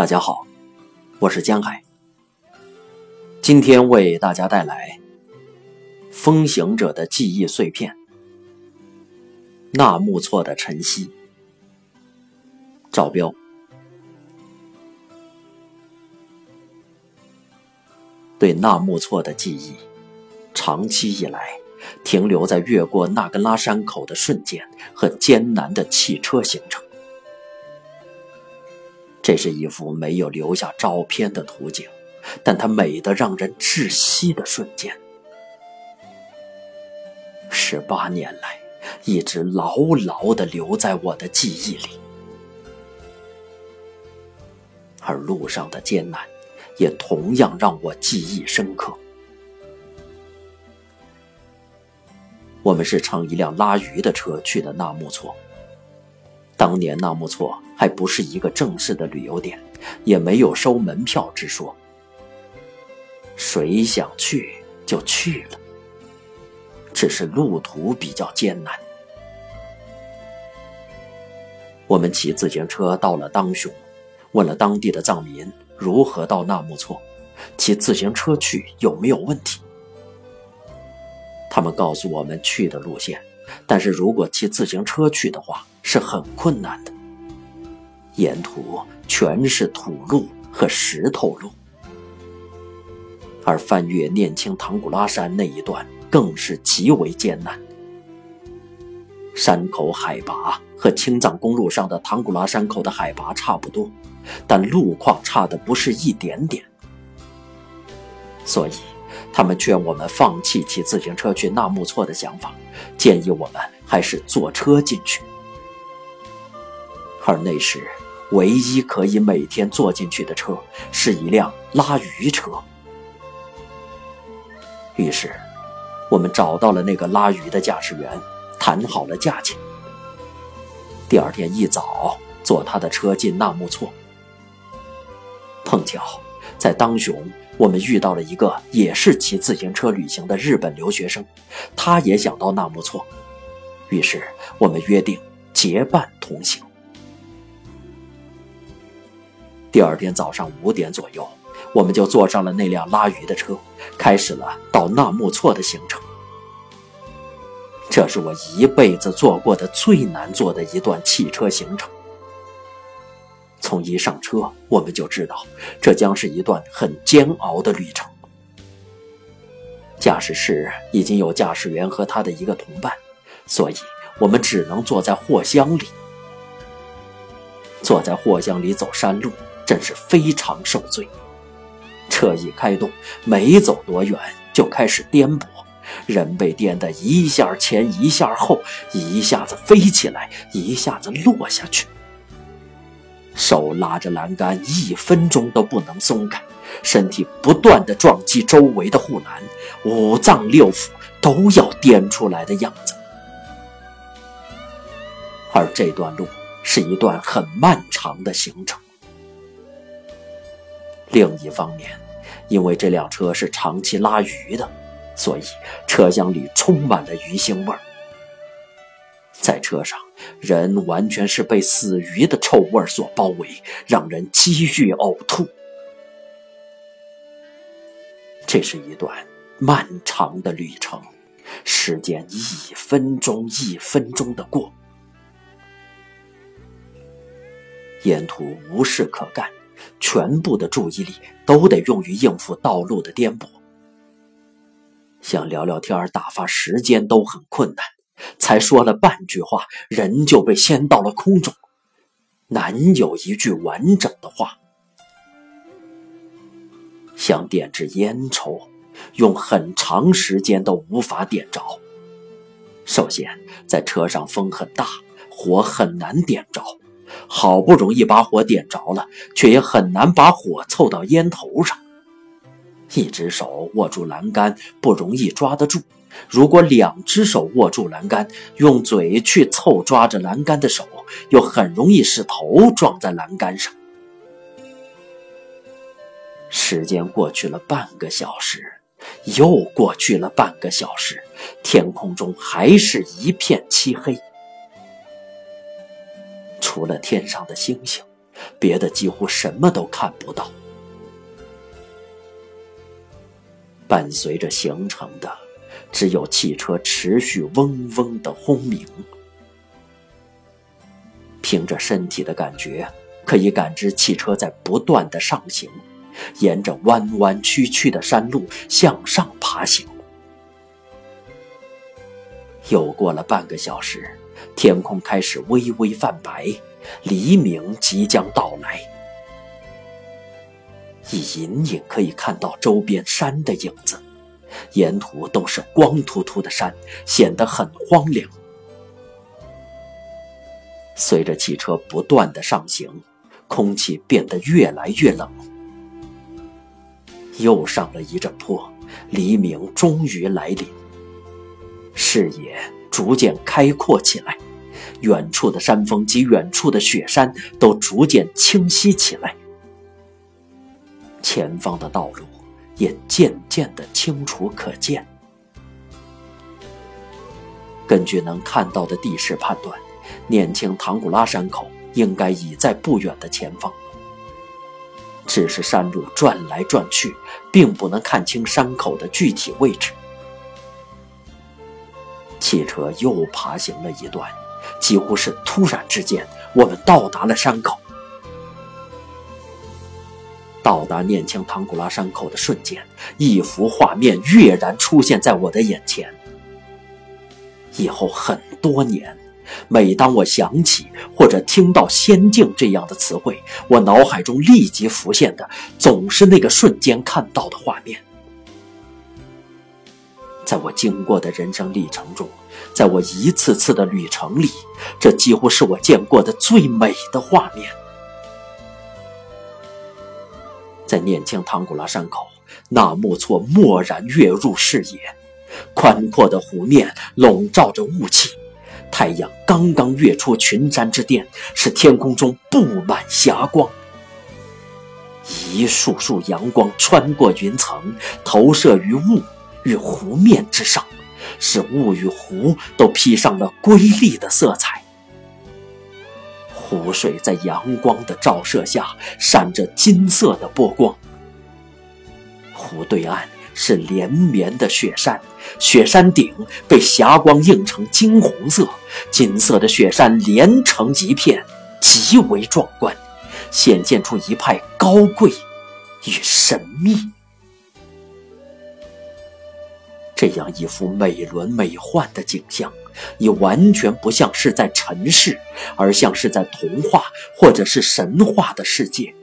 大家好，我是江海。今天为大家带来《风行者的记忆碎片》——纳木错的晨曦。赵彪。对纳木错的记忆，长期以来停留在越过纳根拉山口的瞬间和艰难的汽车行程。这是一幅没有留下照片的图景，但它美得让人窒息的瞬间。十八年来，一直牢牢地留在我的记忆里，而路上的艰难，也同样让我记忆深刻。我们是乘一辆拉鱼的车去的纳木错。当年纳木错还不是一个正式的旅游点，也没有收门票之说。谁想去就去了，只是路途比较艰难。我们骑自行车到了当雄，问了当地的藏民如何到纳木错，骑自行车去有没有问题。他们告诉我们去的路线。但是如果骑自行车去的话，是很困难的。沿途全是土路和石头路，而翻越念青唐古拉山那一段更是极为艰难。山口海拔和青藏公路上的唐古拉山口的海拔差不多，但路况差的不是一点点，所以。他们劝我们放弃骑自行车去纳木错的想法，建议我们还是坐车进去。而那时，唯一可以每天坐进去的车是一辆拉鱼车。于是，我们找到了那个拉鱼的驾驶员，谈好了价钱。第二天一早，坐他的车进纳木错。碰巧，在当雄。我们遇到了一个也是骑自行车旅行的日本留学生，他也想到纳木错，于是我们约定结伴同行。第二天早上五点左右，我们就坐上了那辆拉鱼的车，开始了到纳木错的行程。这是我一辈子坐过的最难坐的一段汽车行程。从一上车，我们就知道这将是一段很煎熬的旅程。驾驶室已经有驾驶员和他的一个同伴，所以我们只能坐在货箱里。坐在货箱里走山路，真是非常受罪。车一开动，没走多远就开始颠簸，人被颠得一下前一下后，一下子飞起来，一下子落下去。手拉着栏杆，一分钟都不能松开，身体不断的撞击周围的护栏，五脏六腑都要颠出来的样子。而这段路是一段很漫长的行程。另一方面，因为这辆车是长期拉鱼的，所以车厢里充满了鱼腥味儿。在车上，人完全是被死鱼的臭味所包围，让人几欲呕吐。这是一段漫长的旅程，时间一分钟一分钟的过，沿途无事可干，全部的注意力都得用于应付道路的颠簸，想聊聊天打发时间都很困难。才说了半句话，人就被掀到了空中，难有一句完整的话。想点支烟抽，用很长时间都无法点着。首先，在车上风很大，火很难点着。好不容易把火点着了，却也很难把火凑到烟头上。一只手握住栏杆，不容易抓得住。如果两只手握住栏杆，用嘴去凑抓着栏杆的手，又很容易使头撞在栏杆上。时间过去了半个小时，又过去了半个小时，天空中还是一片漆黑，除了天上的星星，别的几乎什么都看不到。伴随着行程的，只有汽车持续嗡嗡的轰鸣。凭着身体的感觉，可以感知汽车在不断的上行，沿着弯弯曲曲的山路向上爬行。又过了半个小时，天空开始微微泛白，黎明即将到来。已隐隐可以看到周边山的影子，沿途都是光秃秃的山，显得很荒凉。随着汽车不断的上行，空气变得越来越冷。又上了一阵坡，黎明终于来临，视野逐渐开阔起来，远处的山峰及远处的雪山都逐渐清晰起来，前方的道路也渐渐的清楚可见。根据能看到的地势判断。念青唐古拉山口应该已在不远的前方，只是山路转来转去，并不能看清山口的具体位置。汽车又爬行了一段，几乎是突然之间，我们到达了山口。到达念青唐古拉山口的瞬间，一幅画面跃然出现在我的眼前。以后很多年。每当我想起或者听到“仙境”这样的词汇，我脑海中立即浮现的总是那个瞬间看到的画面。在我经过的人生历程中，在我一次次的旅程里，这几乎是我见过的最美的画面。在念青唐古拉山口，纳木错蓦然跃入视野，宽阔的湖面笼罩着雾气。太阳刚刚跃出群山之巅，使天空中布满霞光。一束束阳光穿过云层，投射于雾与湖面之上，使雾与湖都披上了瑰丽的色彩。湖水在阳光的照射下，闪着金色的波光。湖对岸。是连绵的雪山，雪山顶被霞光映成金红色，金色的雪山连成一片，极为壮观，显现出一派高贵与神秘。这样一幅美轮美奂的景象，已完全不像是在尘世，而像是在童话或者是神话的世界。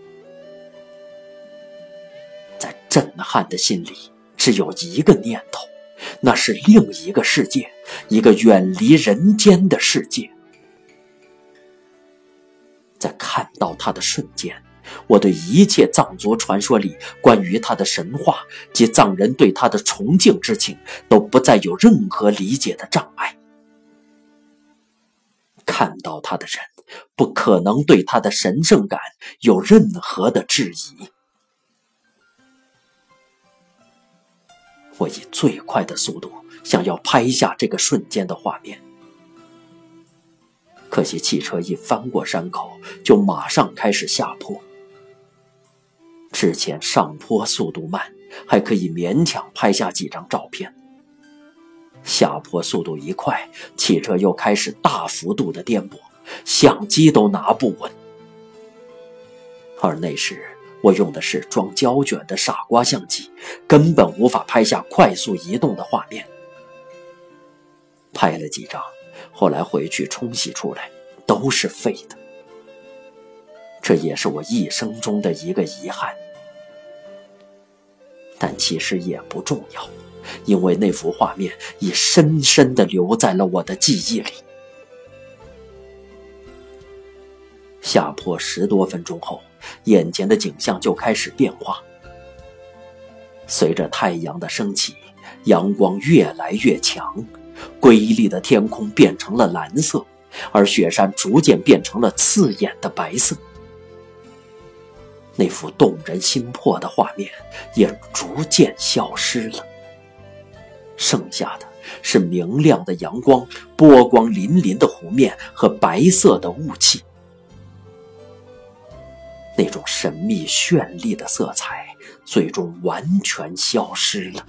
在震撼的心里。只有一个念头，那是另一个世界，一个远离人间的世界。在看到他的瞬间，我对一切藏族传说里关于他的神话及藏人对他的崇敬之情，都不再有任何理解的障碍。看到他的人，不可能对他的神圣感有任何的质疑。我以最快的速度想要拍下这个瞬间的画面，可惜汽车一翻过山口，就马上开始下坡。之前上坡速度慢，还可以勉强拍下几张照片。下坡速度一快，汽车又开始大幅度的颠簸，相机都拿不稳。而那时。我用的是装胶卷的傻瓜相机，根本无法拍下快速移动的画面。拍了几张，后来回去冲洗出来，都是废的。这也是我一生中的一个遗憾。但其实也不重要，因为那幅画面已深深地留在了我的记忆里。下坡十多分钟后。眼前的景象就开始变化。随着太阳的升起，阳光越来越强，瑰丽的天空变成了蓝色，而雪山逐渐变成了刺眼的白色。那幅动人心魄的画面也逐渐消失了，剩下的是明亮的阳光、波光粼粼的湖面和白色的雾气。那种神秘绚丽的色彩最终完全消失了。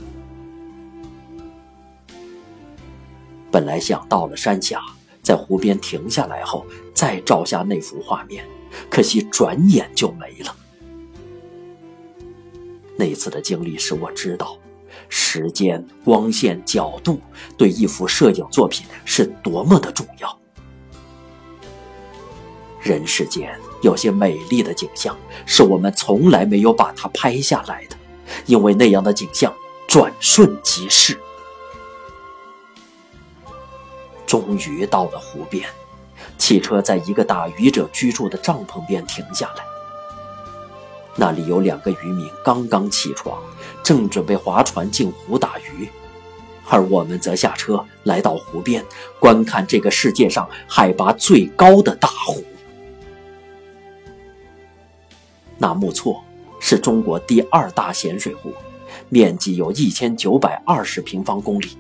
本来想到了山下，在湖边停下来后再照下那幅画面，可惜转眼就没了。那次的经历使我知道，时间、光线、角度对一幅摄影作品是多么的重要。人世间有些美丽的景象，是我们从来没有把它拍下来的，因为那样的景象转瞬即逝。终于到了湖边，汽车在一个打渔者居住的帐篷边停下来。那里有两个渔民刚刚起床，正准备划船进湖打鱼，而我们则下车来到湖边，观看这个世界上海拔最高的大湖。纳木错是中国第二大咸水湖，面积有一千九百二十平方公里。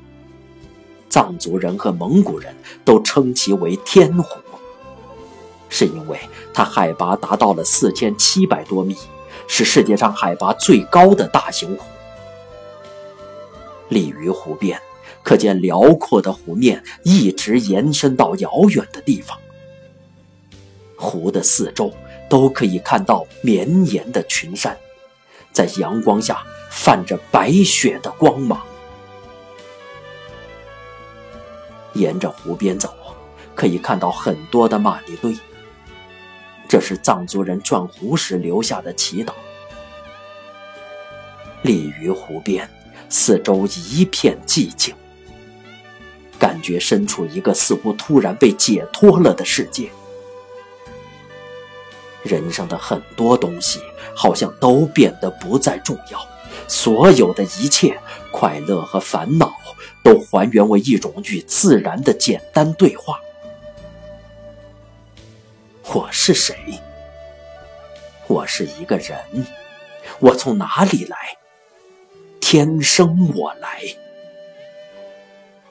藏族人和蒙古人都称其为天湖，是因为它海拔达到了四千七百多米，是世界上海拔最高的大型湖。立于湖边，可见辽阔的湖面一直延伸到遥远的地方。湖的四周都可以看到绵延的群山，在阳光下泛着白雪的光芒。沿着湖边走，可以看到很多的玛尼堆。这是藏族人转湖时留下的祈祷。立于湖边，四周一片寂静，感觉身处一个似乎突然被解脱了的世界。人生的很多东西好像都变得不再重要，所有的一切，快乐和烦恼。都还原为一种与自然的简单对话。我是谁？我是一个人。我从哪里来？天生我来。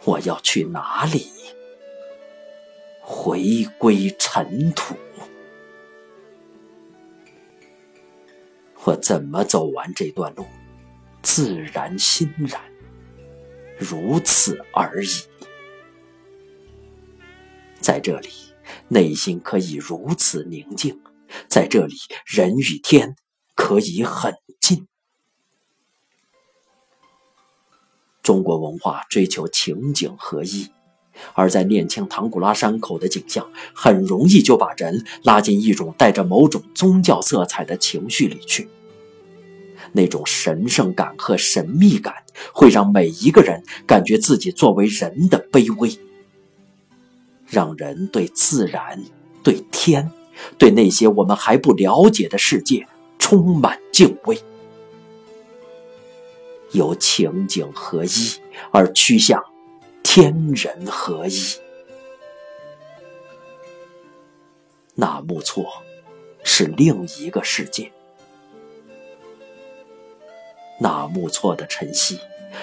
我要去哪里？回归尘土。我怎么走完这段路？自然欣然。如此而已，在这里，内心可以如此宁静；在这里，人与天可以很近。中国文化追求情景合一，而在念青唐古拉山口的景象，很容易就把人拉进一种带着某种宗教色彩的情绪里去。那种神圣感和神秘感，会让每一个人感觉自己作为人的卑微，让人对自然、对天、对那些我们还不了解的世界充满敬畏，由情景合一而趋向天人合一。纳木错是另一个世界。纳木错的晨曦，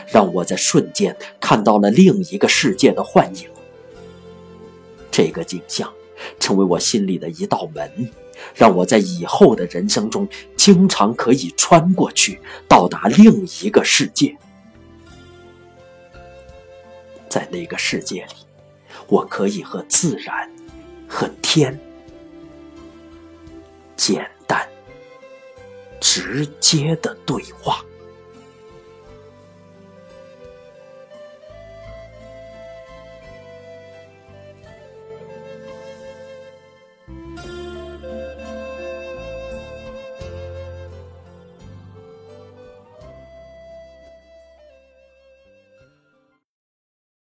让我在瞬间看到了另一个世界的幻影。这个景象成为我心里的一道门，让我在以后的人生中经常可以穿过去，到达另一个世界。在那个世界里，我可以和自然、和天简单、直接的对话。